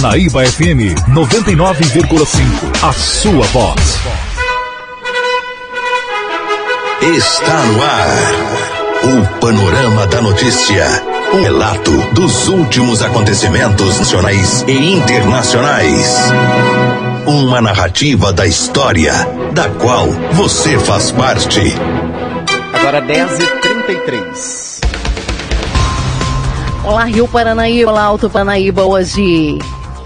Naíba FM 99,5. A sua voz. Está no ar. O Panorama da Notícia. Um relato dos últimos acontecimentos nacionais e internacionais. Uma narrativa da história, da qual você faz parte. Agora 10h33. Olá, Rio Paranaíba, olá, Alto Paranaíba. Hoje,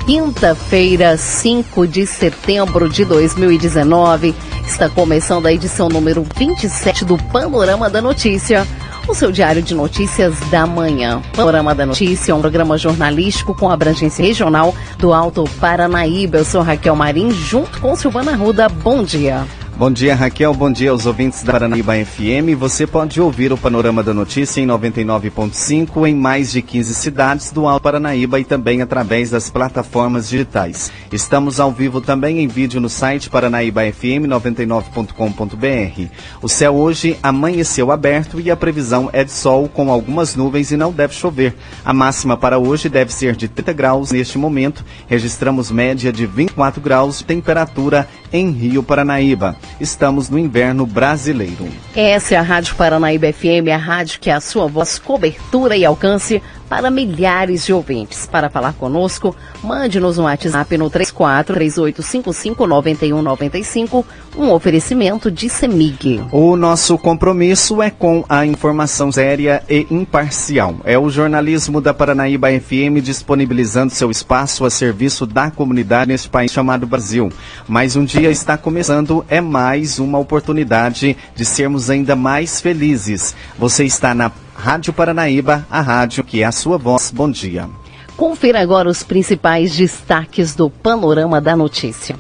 quinta-feira, 5 de setembro de 2019, está começando a edição número 27 do Panorama da Notícia, o seu diário de notícias da manhã. Panorama da Notícia é um programa jornalístico com abrangência regional do Alto Paranaíba. Eu sou Raquel Marim, junto com Silvana Ruda. Bom dia. Bom dia, Raquel. Bom dia aos ouvintes da Paranaíba FM. Você pode ouvir o Panorama da Notícia em 99.5 em mais de 15 cidades do Alto Paranaíba e também através das plataformas digitais. Estamos ao vivo também em vídeo no site paranaíbafm99.com.br. O céu hoje amanheceu aberto e a previsão é de sol com algumas nuvens e não deve chover. A máxima para hoje deve ser de 30 graus neste momento. Registramos média de 24 graus de temperatura em Rio Paranaíba. Estamos no inverno brasileiro. Essa é a Rádio Paranaíba FM, a rádio que é a sua voz, cobertura e alcance para milhares de ouvintes. Para falar conosco, mande-nos um WhatsApp no 34 3855 9195, um oferecimento de Semig. O nosso compromisso é com a informação séria e imparcial. É o jornalismo da Paranaíba FM disponibilizando seu espaço a serviço da comunidade neste país chamado Brasil. Mais um dia está começando, é mais uma oportunidade de sermos ainda mais felizes. Você está na Rádio Paranaíba, a rádio que é a sua voz. Bom dia. Confira agora os principais destaques do Panorama da Notícia.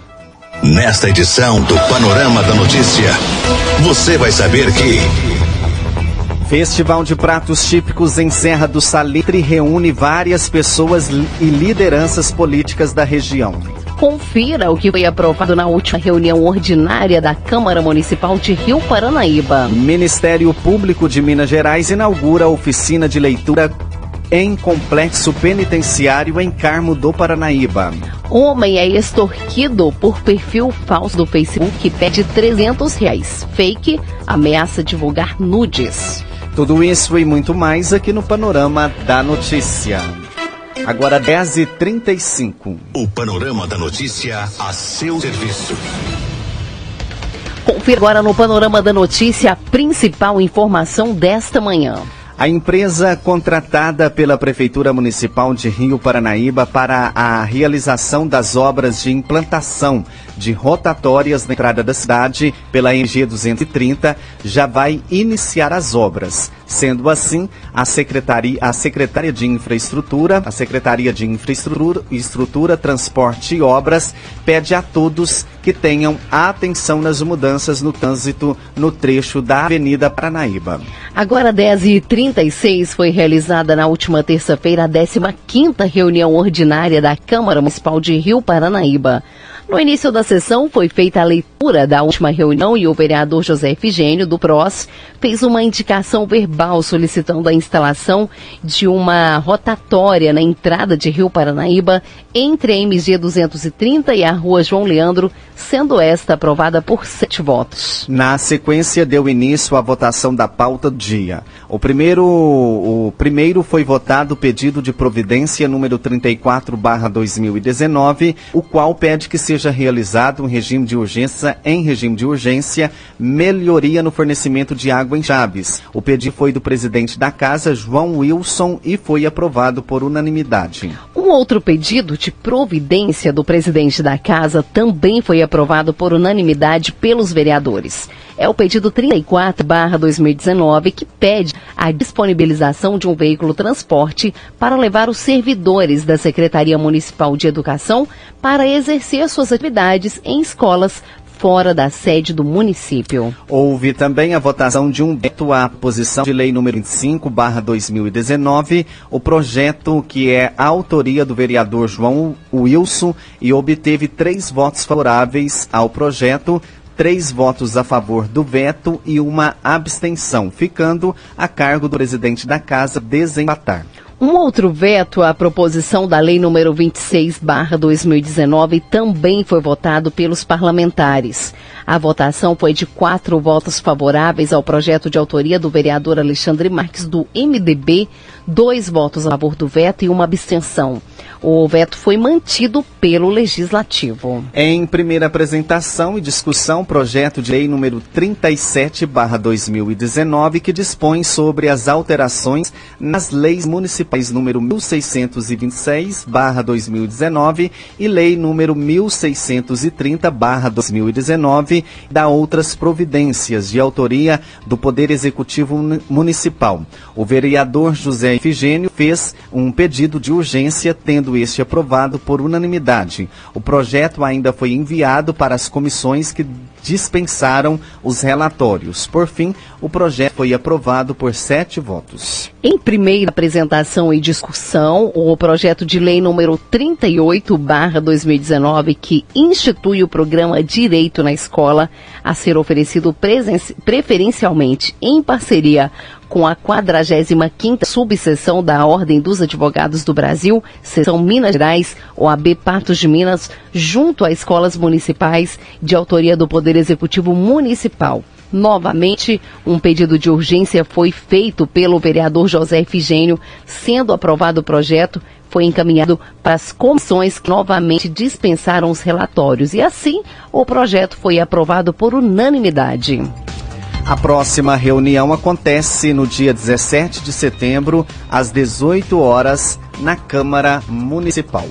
Nesta edição do Panorama da Notícia, você vai saber que. Festival de Pratos Típicos em Serra do Salitre reúne várias pessoas e lideranças políticas da região. Confira o que foi aprovado na última reunião ordinária da Câmara Municipal de Rio Paranaíba. Ministério Público de Minas Gerais inaugura a oficina de leitura em complexo penitenciário em Carmo do Paranaíba. Homem é extorquido por perfil falso do Facebook que pede 300 reais. Fake ameaça divulgar nudes. Tudo isso e muito mais aqui no Panorama da Notícia. Agora 10h35. O Panorama da Notícia a seu serviço. Confira agora no Panorama da Notícia a principal informação desta manhã. A empresa contratada pela Prefeitura Municipal de Rio Paranaíba para a realização das obras de implantação de rotatórias na entrada da cidade pela MG 230 já vai iniciar as obras. Sendo assim, a Secretaria, a Secretaria de Infraestrutura, a Secretaria de Infraestrutura, Estrutura, Transporte e Obras pede a todos que tenham atenção nas mudanças no trânsito no trecho da Avenida Paranaíba. Agora 10h36 foi realizada na última terça-feira a 15ª reunião ordinária da Câmara Municipal de Rio Paranaíba. No início da sessão foi feita a leitura da última reunião e o vereador José Efigênio, do PROS, fez uma indicação verbal solicitando a instalação de uma rotatória na entrada de Rio Paranaíba entre a MG 230 e a Rua João Leandro, sendo esta aprovada por sete votos. Na sequência, deu início à votação da pauta do dia. O primeiro, o primeiro foi votado o pedido de providência número 34/2019, o qual pede que seja realizado um regime de urgência em regime de urgência, melhoria no fornecimento de água em Chaves. O pedido foi do presidente da casa, João Wilson, e foi aprovado por unanimidade. Um outro pedido de providência do presidente da casa também foi aprovado por unanimidade pelos vereadores. É o pedido 34/2019 que pede a disponibilização de um veículo transporte para levar os servidores da Secretaria Municipal de Educação para exercer suas atividades em escolas fora da sede do município. Houve também a votação de um veto à posição de lei número 25, barra 2019, o projeto que é a autoria do vereador João Wilson e obteve três votos favoráveis ao projeto, três votos a favor do veto e uma abstenção, ficando a cargo do presidente da casa desempatar. Um outro veto à proposição da Lei número 26/2019 também foi votado pelos parlamentares. A votação foi de quatro votos favoráveis ao projeto de autoria do vereador Alexandre Marques do MDB, dois votos a favor do veto e uma abstenção. O veto foi mantido pelo Legislativo. Em primeira apresentação e discussão, projeto de lei número 37/2019 que dispõe sobre as alterações nas leis municipais número 1626/2019 e lei número 1630/2019 da outras providências de autoria do Poder Executivo Municipal. O vereador José Ifigênio fez um pedido de urgência tendo este aprovado por unanimidade. O projeto ainda foi enviado para as comissões que dispensaram os relatórios. Por fim, o projeto foi aprovado por sete votos. Em primeira apresentação e discussão, o projeto de lei número 38/2019 que institui o programa Direito na Escola a ser oferecido preferencialmente em parceria com a 45ª subseção da Ordem dos Advogados do Brasil, seção Minas Gerais, OAB Patos de Minas, junto a escolas municipais de autoria do Poder Executivo Municipal. Novamente, um pedido de urgência foi feito pelo vereador José Efigênio, sendo aprovado o projeto, foi encaminhado para as comissões que novamente dispensaram os relatórios e assim o projeto foi aprovado por unanimidade. A próxima reunião acontece no dia 17 de setembro, às 18 horas, na Câmara Municipal.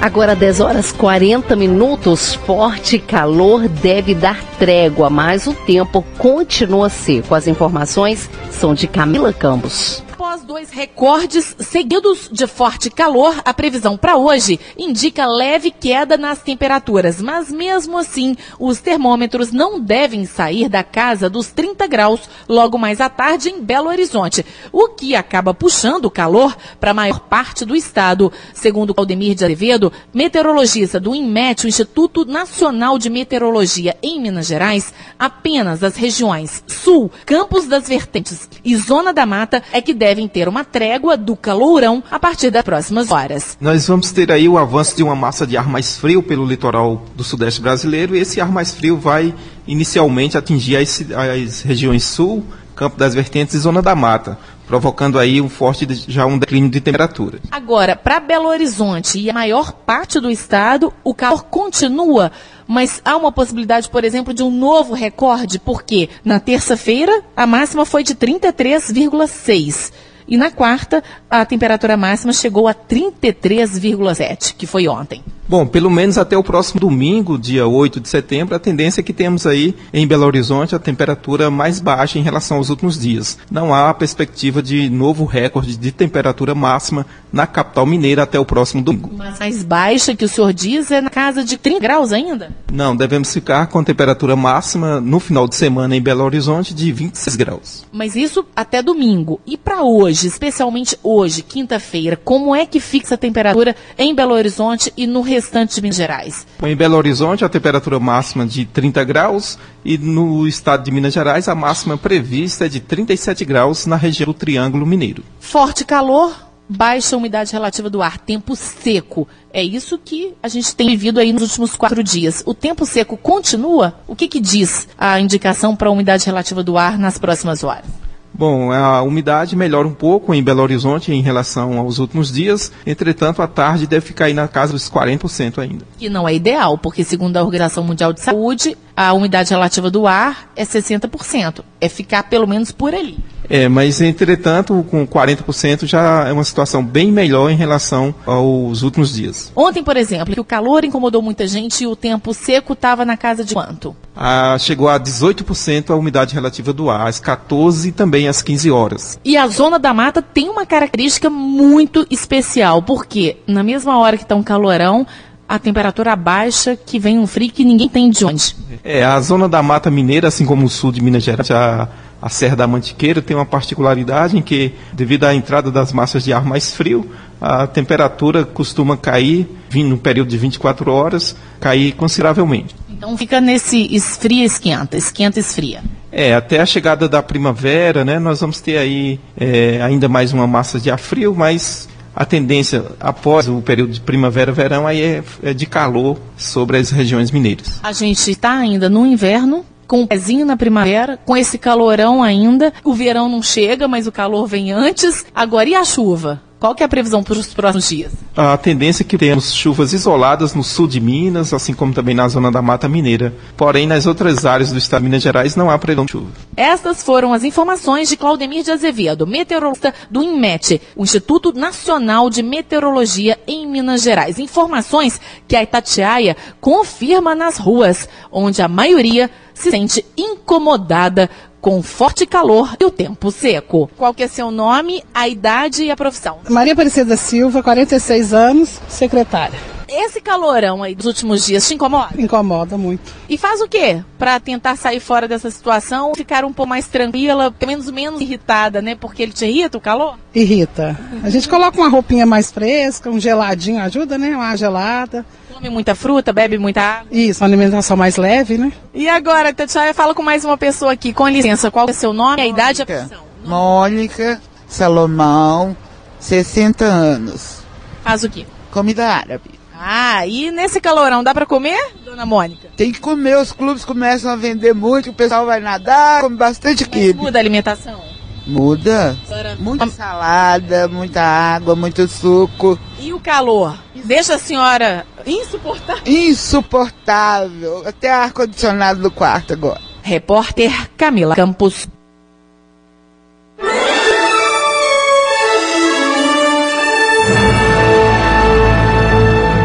Agora 10 horas 40 minutos, forte calor deve dar trégua, mas o tempo continua seco. As informações são de Camila Campos. Após dois recordes seguidos de forte calor, a previsão para hoje indica leve queda nas temperaturas, mas mesmo assim, os termômetros não devem sair da casa dos 30 graus logo mais à tarde em Belo Horizonte, o que acaba puxando o calor para a maior parte do estado. Segundo Claudemir de Azevedo, meteorologista do INMET, o Instituto Nacional de Meteorologia em Minas Gerais, apenas as regiões Sul, Campos das Vertentes e Zona da Mata é que devem ter uma trégua do calourão a partir das próximas horas. Nós vamos ter aí o avanço de uma massa de ar mais frio pelo litoral do sudeste brasileiro e esse ar mais frio vai inicialmente atingir as, as regiões sul, Campo das Vertentes e Zona da Mata, provocando aí um forte já um declínio de temperatura. Agora, para Belo Horizonte e a maior parte do estado, o calor continua, mas há uma possibilidade, por exemplo, de um novo recorde, porque na terça-feira a máxima foi de 33,6 e na quarta, a temperatura máxima chegou a 33,7, que foi ontem. Bom, pelo menos até o próximo domingo, dia 8 de setembro, a tendência é que temos aí em Belo Horizonte a temperatura mais baixa em relação aos últimos dias. Não há perspectiva de novo recorde de temperatura máxima na capital mineira até o próximo domingo. Mas mais baixa que o senhor diz é na casa de 30 graus ainda? Não, devemos ficar com a temperatura máxima no final de semana em Belo Horizonte de 26 graus. Mas isso até domingo. E para hoje, especialmente hoje, quinta-feira, como é que fixa a temperatura em Belo Horizonte e no restante de Minas Gerais? Em Belo Horizonte, a temperatura máxima de 30 graus e no estado de Minas Gerais, a máxima prevista é de 37 graus na região do Triângulo Mineiro. Forte calor, baixa umidade relativa do ar, tempo seco. É isso que a gente tem vivido aí nos últimos quatro dias. O tempo seco continua? O que, que diz a indicação para a umidade relativa do ar nas próximas horas? Bom, a umidade melhora um pouco em Belo Horizonte em relação aos últimos dias, entretanto, a tarde deve ficar aí na casa dos 40% ainda. Que não é ideal, porque segundo a Organização Mundial de Saúde, a umidade relativa do ar é 60%. É ficar pelo menos por ali. É, mas entretanto, com 40% já é uma situação bem melhor em relação aos últimos dias. Ontem, por exemplo, que o calor incomodou muita gente e o tempo seco estava na casa de quanto? Ah, chegou a 18% a umidade relativa do ar, às 14 e também às 15 horas. E a zona da mata tem uma característica muito especial, porque na mesma hora que está um calorão, a temperatura baixa, que vem um frio que ninguém tem de onde. É, a zona da Mata Mineira, assim como o sul de Minas Gerais, a, a Serra da Mantiqueira tem uma particularidade em que, devido à entrada das massas de ar mais frio, a temperatura costuma cair, no período de 24 horas, cair consideravelmente. Então fica nesse esfria, esquenta, esquenta, esfria. É, até a chegada da primavera, né, nós vamos ter aí é, ainda mais uma massa de ar frio, mas a tendência após o período de primavera-verão aí é, é, de calor sobre as regiões mineiras. A gente está ainda no inverno, com o pezinho na primavera, com esse calorão ainda. O verão não chega, mas o calor vem antes. Agora, e a chuva? Qual que é a previsão para os próximos dias? A tendência é que temos chuvas isoladas no sul de Minas, assim como também na zona da Mata Mineira. Porém, nas outras áreas do estado de Minas Gerais não há previsão de chuva. Estas foram as informações de Claudemir de Azevedo, meteorologista do INMET, o Instituto Nacional de Meteorologia em Minas Gerais. Informações que a Itatiaia confirma nas ruas, onde a maioria se sente incomodada com forte calor e o tempo seco. Qual que é seu nome, a idade e a profissão? Maria Aparecida Silva, 46 anos, secretária. Esse calorão aí dos últimos dias te incomoda? Incomoda muito. E faz o quê para tentar sair fora dessa situação, ficar um pouco mais tranquila, pelo menos menos irritada, né? Porque ele te irrita o calor? Irrita. A gente coloca uma roupinha mais fresca, um geladinho ajuda, né? Uma gelada. Come muita fruta, bebe muita água. Isso, uma alimentação mais leve, né? E agora, Tatiana, fala com mais uma pessoa aqui. Com licença, qual é seu nome, a idade e a profissão? Mônica Salomão, 60 anos. Faz o quê? Comida árabe. Ah, e nesse calorão dá para comer, dona Mônica? Tem que comer, os clubes começam a vender muito, o pessoal vai nadar, come bastante quibe. Muda a alimentação? Muda. Muita salada, muita água, muito suco. E o calor? Deixa a senhora insuportável? Insuportável. Até ar-condicionado no quarto agora. Repórter Camila Campos.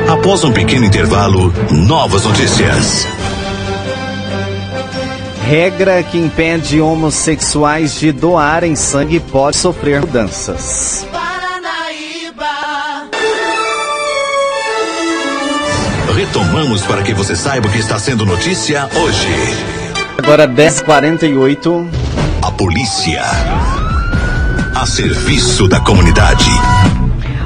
Após um pequeno intervalo, novas notícias. Regra que impede homossexuais de doarem sangue pode sofrer mudanças. Retomamos para que você saiba o que está sendo notícia hoje. Agora 10h48. A polícia. A serviço da comunidade.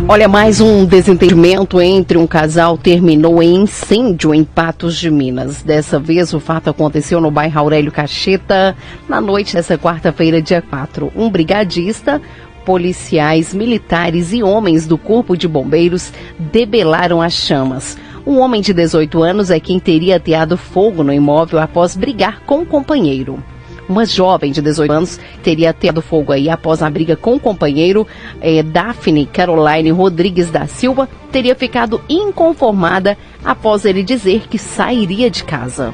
Olha, mais um desentendimento entre um casal terminou em incêndio em Patos de Minas. Dessa vez, o fato aconteceu no bairro Aurélio Cacheta, na noite dessa quarta-feira, dia 4. Um brigadista, policiais, militares e homens do Corpo de Bombeiros debelaram as chamas. Um homem de 18 anos é quem teria ateado fogo no imóvel após brigar com o companheiro. Uma jovem de 18 anos teria ateado fogo aí após a briga com o companheiro. Eh, Daphne Caroline Rodrigues da Silva teria ficado inconformada após ele dizer que sairia de casa.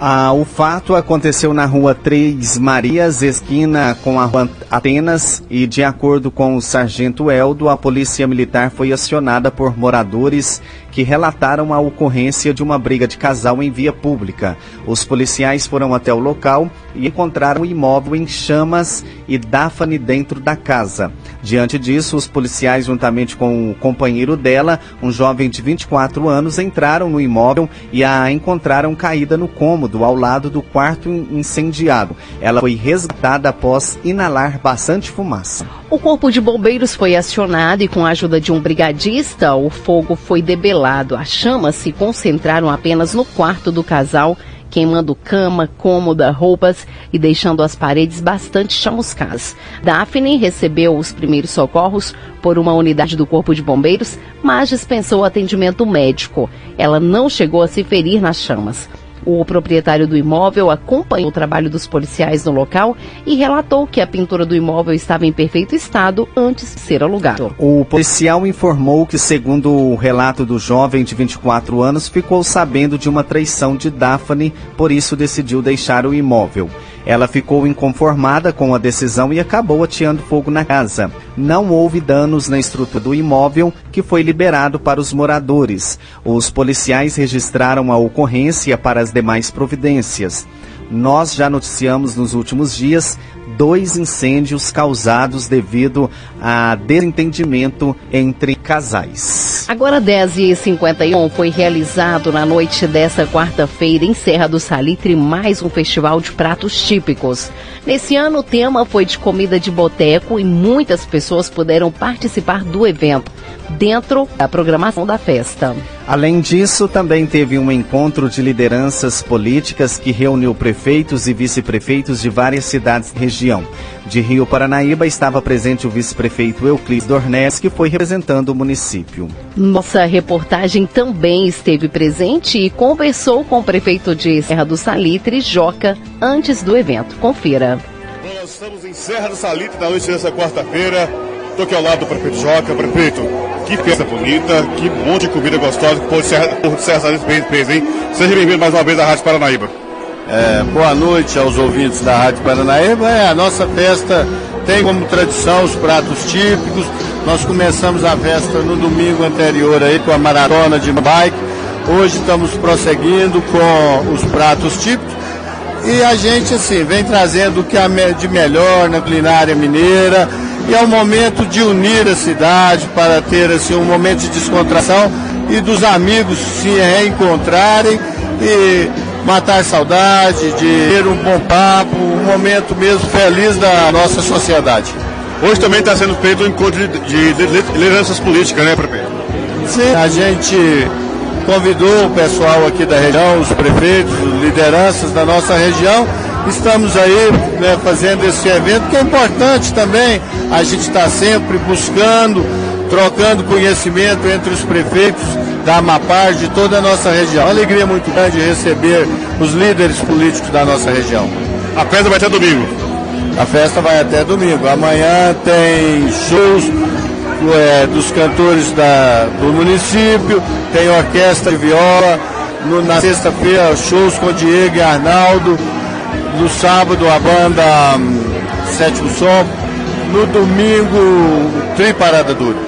Ah, o fato aconteceu na rua Três Marias, esquina com a rua Atenas, e de acordo com o sargento Eldo, a polícia militar foi acionada por moradores que relataram a ocorrência de uma briga de casal em via pública. Os policiais foram até o local e encontraram o imóvel em chamas e Daphne dentro da casa. Diante disso, os policiais, juntamente com o companheiro dela, um jovem de 24 anos, entraram no imóvel e a encontraram caída no cômodo ao lado do quarto incendiado. Ela foi resgatada após inalar bastante fumaça. O corpo de bombeiros foi acionado e, com a ajuda de um brigadista, o fogo foi debelado. As chamas se concentraram apenas no quarto do casal, queimando cama, cômoda, roupas e deixando as paredes bastante chamuscadas. Daphne recebeu os primeiros socorros por uma unidade do Corpo de Bombeiros, mas dispensou atendimento médico. Ela não chegou a se ferir nas chamas. O proprietário do imóvel acompanhou o trabalho dos policiais no local e relatou que a pintura do imóvel estava em perfeito estado antes de ser alugado. O policial informou que, segundo o relato do jovem de 24 anos, ficou sabendo de uma traição de Daphne, por isso decidiu deixar o imóvel. Ela ficou inconformada com a decisão e acabou ateando fogo na casa. Não houve danos na estrutura do imóvel, que foi liberado para os moradores. Os policiais registraram a ocorrência para as demais providências. Nós já noticiamos nos últimos dias dois incêndios causados devido a desentendimento entre casais. Agora 10h51 foi realizado na noite desta quarta-feira em Serra do Salitre mais um festival de pratos típicos. Nesse ano o tema foi de comida de boteco e muitas pessoas puderam participar do evento. Dentro da programação da festa. Além disso, também teve um encontro de lideranças políticas que reuniu prefeitos e vice-prefeitos de várias cidades da região. De Rio Paranaíba estava presente o vice-prefeito Euclides Dornelles, que foi representando o município. Nossa reportagem também esteve presente e conversou com o prefeito de Serra do Salitre, Joca, antes do evento. Confira. Nós estamos em Serra do Salitre na noite dessa quarta-feira. Estou aqui ao lado do prefeito Joca. Prefeito, que festa bonita, que monte de comida gostosa que o povo de Serra, povo fez, hein? Seja bem-vindo mais uma vez à Rádio Paranaíba. É, boa noite aos ouvintes da Rádio Paranaíba. É, a nossa festa tem como tradição os pratos típicos. Nós começamos a festa no domingo anterior aí com a maratona de bike. Hoje estamos prosseguindo com os pratos típicos. E a gente, assim, vem trazendo o que há de melhor na culinária mineira. E é um momento de unir a cidade para ter, assim, um momento de descontração e dos amigos se reencontrarem e matar saudade, de ter um bom papo, um momento mesmo feliz da nossa sociedade. Hoje também está sendo feito um encontro de, de lideranças políticas, né, prefeito? Sim, a gente convidou o pessoal aqui da região, os prefeitos, lideranças da nossa região. Estamos aí né, fazendo esse evento, que é importante também. A gente está sempre buscando, trocando conhecimento entre os prefeitos da Amapar, de toda a nossa região. Uma alegria muito grande receber os líderes políticos da nossa região. A festa vai até domingo. A festa vai até domingo. Amanhã tem shows é, dos cantores da, do município, tem orquestra de viola. No, na sexta-feira, shows com Diego e Arnaldo. No sábado, a banda hum, Sétimo Som. No domingo, Tri Parada Dura.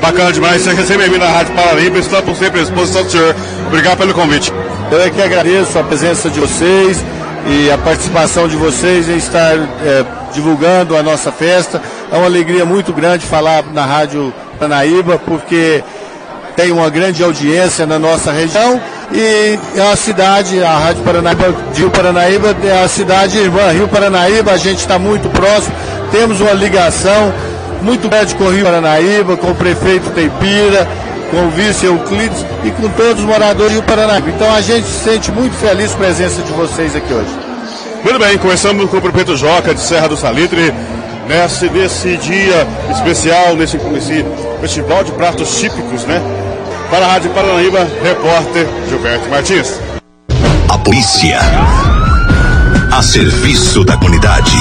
Bacana demais, seja sempre bem-vindo à Rádio Paranaíba, estamos sempre à disposição do senhor. Obrigado pelo convite. Eu é que agradeço a presença de vocês e a participação de vocês em estar é, divulgando a nossa festa. É uma alegria muito grande falar na Rádio Paranaíba, porque tem uma grande audiência na nossa região e é uma cidade, a Rádio Paranaíba Rio Paranaíba é a cidade irmã Rio Paranaíba, a gente está muito próximo, temos uma ligação muito grande com o Rio Paranaíba, com o prefeito Teipira, com o vice Euclides e com todos os moradores do Rio Paranaíba. Então a gente se sente muito feliz com a presença de vocês aqui hoje. Muito bem, começamos com o prefeito Joca de Serra do Salitre, nesse, nesse dia especial, nesse, nesse festival de pratos típicos, né? Para a Rádio Paranaíba, repórter Gilberto Martins. A polícia. A serviço da comunidade.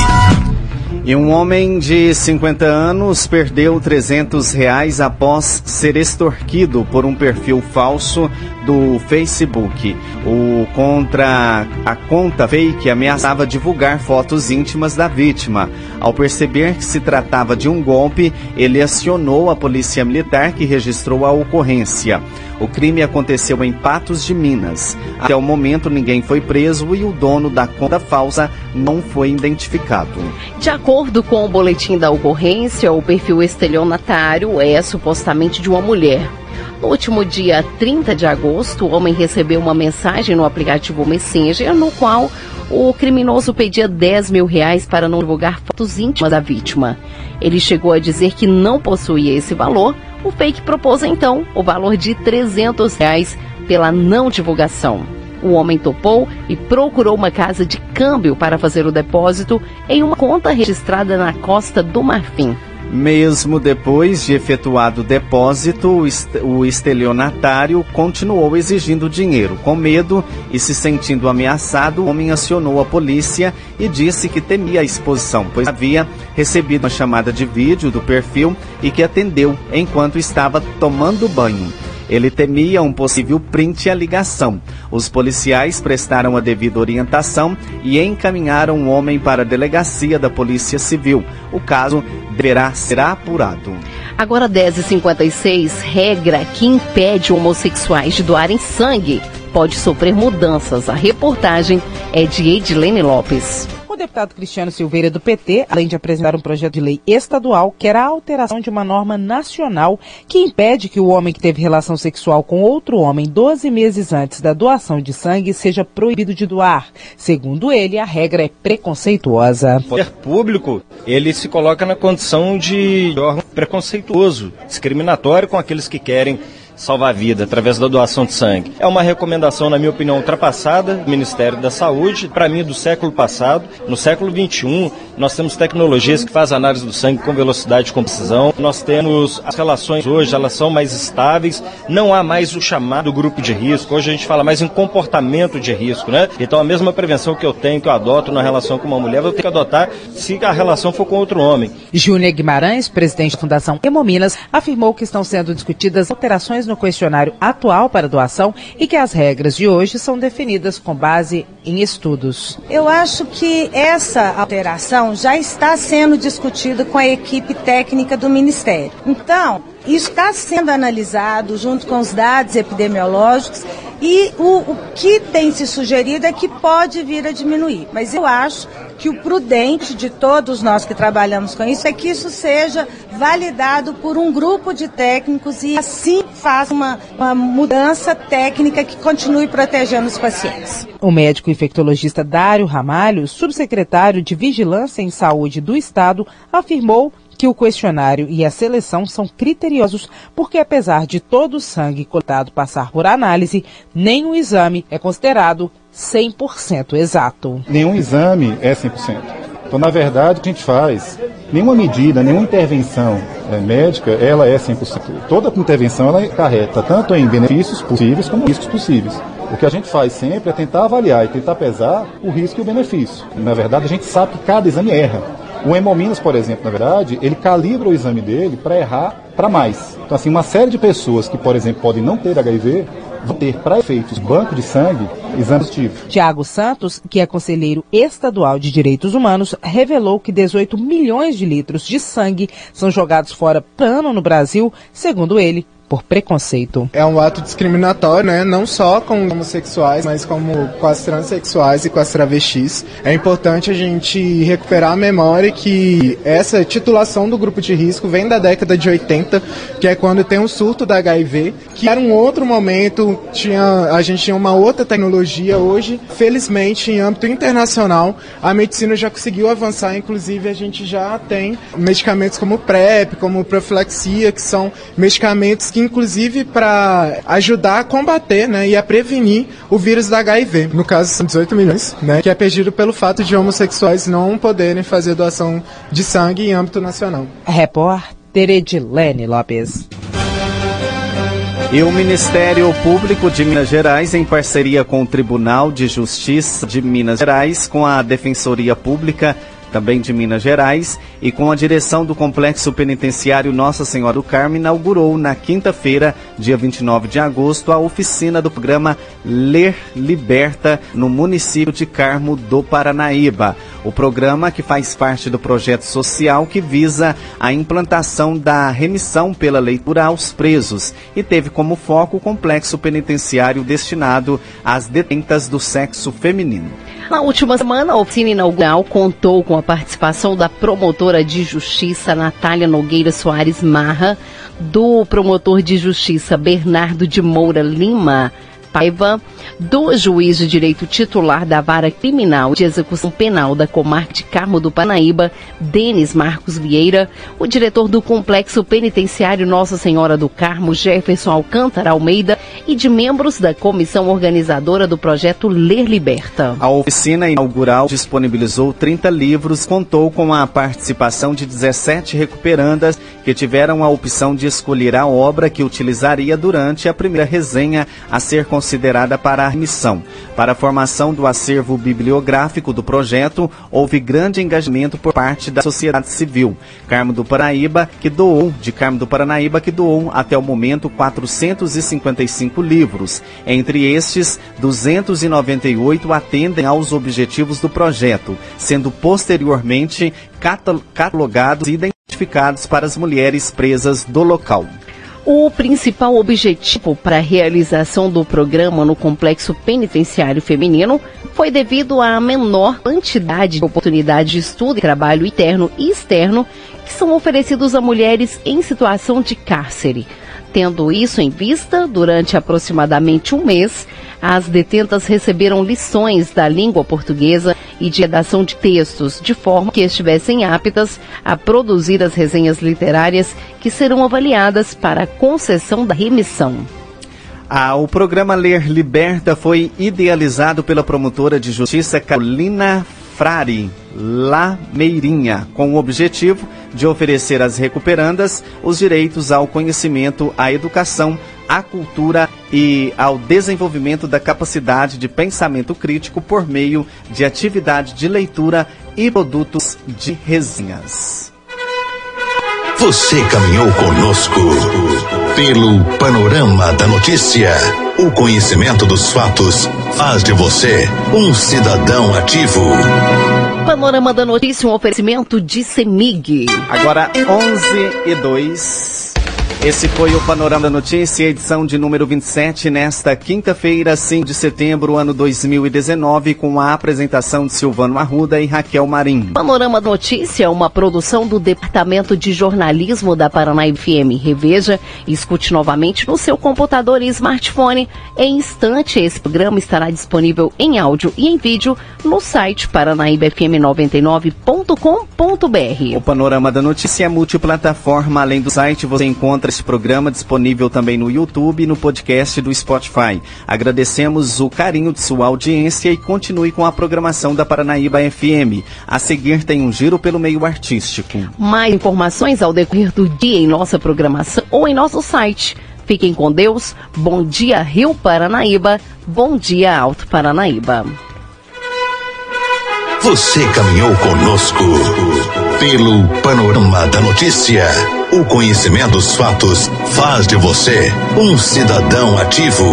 E um homem de 50 anos perdeu 300 reais após ser extorquido por um perfil falso do Facebook. O contra a conta fake ameaçava divulgar fotos íntimas da vítima. Ao perceber que se tratava de um golpe, ele acionou a polícia militar que registrou a ocorrência. O crime aconteceu em Patos de Minas. Até o momento ninguém foi preso e o dono da conta falsa não foi identificado. De acordo com o boletim da ocorrência, o perfil estelionatário é supostamente de uma mulher. No último dia 30 de agosto, o homem recebeu uma mensagem no aplicativo Messenger, no qual o criminoso pedia 10 mil reais para não divulgar fotos íntimas da vítima. Ele chegou a dizer que não possuía esse valor. O fake propôs então o valor de 300 reais pela não divulgação. O homem topou e procurou uma casa de câmbio para fazer o depósito em uma conta registrada na Costa do Marfim. Mesmo depois de efetuado o depósito, o estelionatário continuou exigindo dinheiro. Com medo e se sentindo ameaçado, o homem acionou a polícia e disse que temia a exposição, pois havia recebido uma chamada de vídeo do perfil e que atendeu enquanto estava tomando banho. Ele temia um possível print à ligação. Os policiais prestaram a devida orientação e encaminharam o homem para a delegacia da Polícia Civil. O caso deverá ser apurado. Agora 10h56, regra que impede homossexuais de doarem sangue pode sofrer mudanças. A reportagem é de Edilene Lopes. Deputado Cristiano Silveira do PT, além de apresentar um projeto de lei estadual, quer a alteração de uma norma nacional que impede que o homem que teve relação sexual com outro homem 12 meses antes da doação de sangue seja proibido de doar. Segundo ele, a regra é preconceituosa. O poder público, ele se coloca na condição de órgão preconceituoso, discriminatório com aqueles que querem salvar a vida através da doação de sangue. É uma recomendação, na minha opinião, ultrapassada do Ministério da Saúde, para mim, do século passado. No século XXI, nós temos tecnologias que fazem análise do sangue com velocidade e com precisão. Nós temos as relações hoje, elas são mais estáveis. Não há mais o chamado grupo de risco. Hoje a gente fala mais em comportamento de risco, né? Então a mesma prevenção que eu tenho, que eu adoto na relação com uma mulher, eu tenho que adotar se a relação for com outro homem. Júnior Guimarães, presidente da Fundação Hemominas, afirmou que estão sendo discutidas alterações no questionário atual para doação e que as regras de hoje são definidas com base em estudos. Eu acho que essa alteração já está sendo discutida com a equipe técnica do Ministério. Então, está sendo analisado junto com os dados epidemiológicos e o, o, que tem se sugerido é que pode vir a diminuir. Mas eu acho que o prudente de todos nós que trabalhamos com isso é que isso seja validado por um grupo de técnicos e assim faça uma, uma mudança técnica que continue protegendo os pacientes. O médico infectologista Dário Ramalho, subsecretário de Vigilância em Saúde do Estado, afirmou que o questionário e a seleção são criteriosos porque, apesar de todo o sangue coletado passar por análise, nenhum exame é considerado 100% exato. Nenhum exame é 100%. Então, na verdade, o que a gente faz, nenhuma medida, nenhuma intervenção é, médica, ela é 100%. Toda intervenção ela carreta tanto em benefícios possíveis como riscos possíveis. O que a gente faz sempre é tentar avaliar e tentar pesar o risco e o benefício. Na verdade, a gente sabe que cada exame erra. O Hemominas, por exemplo, na verdade, ele calibra o exame dele para errar para mais. Então, assim, uma série de pessoas que, por exemplo, podem não ter HIV, vão ter, para efeitos banco de sangue, exame positivo. Tiago Santos, que é conselheiro estadual de direitos humanos, revelou que 18 milhões de litros de sangue são jogados fora plano no Brasil, segundo ele, por preconceito. É um ato discriminatório, né? Não só com homossexuais, mas como com as transexuais e com as travestis. É importante a gente recuperar a memória que essa titulação do grupo de risco vem da década de 80, que é quando tem o surto da HIV, que era um outro momento, tinha, a gente tinha uma outra tecnologia. Hoje, felizmente, em âmbito internacional, a medicina já conseguiu avançar, inclusive a gente já tem medicamentos como PrEP, como profilaxia, que são medicamentos que inclusive para ajudar a combater né, e a prevenir o vírus da HIV. No caso, são 18 milhões, né, que é perdido pelo fato de homossexuais não poderem fazer doação de sangue em âmbito nacional. Repórter Edilene Lopes. E o Ministério Público de Minas Gerais, em parceria com o Tribunal de Justiça de Minas Gerais, com a Defensoria Pública também de Minas Gerais, e com a direção do Complexo Penitenciário Nossa Senhora do Carmo, inaugurou na quinta-feira, dia 29 de agosto, a oficina do programa Ler Liberta, no município de Carmo do Paranaíba. O programa que faz parte do projeto social que visa a implantação da remissão pela leitura aos presos e teve como foco o complexo penitenciário destinado às detentas do sexo feminino. Na última semana, a oficina inaugural contou com a participação da promotora de justiça Natália Nogueira Soares Marra, do promotor de justiça Bernardo de Moura Lima, Paiva, do juiz de direito titular da vara criminal de execução penal da comarca de Carmo do Panaíba, Denis Marcos Vieira, o diretor do complexo penitenciário Nossa Senhora do Carmo, Jefferson Alcântara Almeida, e de membros da comissão organizadora do projeto Ler Liberta. A oficina inaugural disponibilizou 30 livros, contou com a participação de 17 recuperandas que tiveram a opção de escolher a obra que utilizaria durante a primeira resenha a ser considerada para a missão. Para a formação do acervo bibliográfico do projeto, houve grande engajamento por parte da sociedade civil. Carmo do Paraíba, que doou, de Carmo do Paranaíba, que doou até o momento 455 livros. Entre estes, 298 atendem aos objetivos do projeto, sendo posteriormente catalogados e identificados para as mulheres presas do local. O principal objetivo para a realização do programa no complexo penitenciário feminino foi devido à menor quantidade de oportunidades de estudo e trabalho interno e externo que são oferecidos a mulheres em situação de cárcere. Tendo isso em vista, durante aproximadamente um mês, as detentas receberam lições da língua portuguesa e de redação de textos, de forma que estivessem aptas a produzir as resenhas literárias que serão avaliadas para a concessão da remissão. Ah, o programa Ler Liberta foi idealizado pela promotora de justiça Carolina Frari Lameirinha, com o objetivo de oferecer às recuperandas os direitos ao conhecimento, à educação, à cultura e ao desenvolvimento da capacidade de pensamento crítico por meio de atividade de leitura e produtos de resenhas. Você caminhou conosco pelo panorama da notícia. O conhecimento dos fatos faz de você um cidadão ativo. Panorama da Notícia, um oferecimento de Semig. Agora 11 e 2. Esse foi o Panorama da Notícia, edição de número 27, nesta quinta-feira, 5 de setembro, ano 2019, com a apresentação de Silvano Arruda e Raquel Marim. Panorama da Notícia é uma produção do Departamento de Jornalismo da Paranaíba FM. Reveja e escute novamente no seu computador e smartphone. Em instante, esse programa estará disponível em áudio e em vídeo no site paranaíbafm99.com.br. O Panorama da Notícia é multiplataforma. Além do site, você encontra este programa disponível também no YouTube e no podcast do Spotify. Agradecemos o carinho de sua audiência e continue com a programação da Paranaíba FM. A seguir tem um giro pelo meio artístico. Mais informações ao decorrer do dia em nossa programação ou em nosso site. Fiquem com Deus. Bom dia, Rio Paranaíba. Bom dia, Alto Paranaíba. Você caminhou conosco pelo panorama da notícia. O conhecimento dos fatos faz de você um cidadão ativo.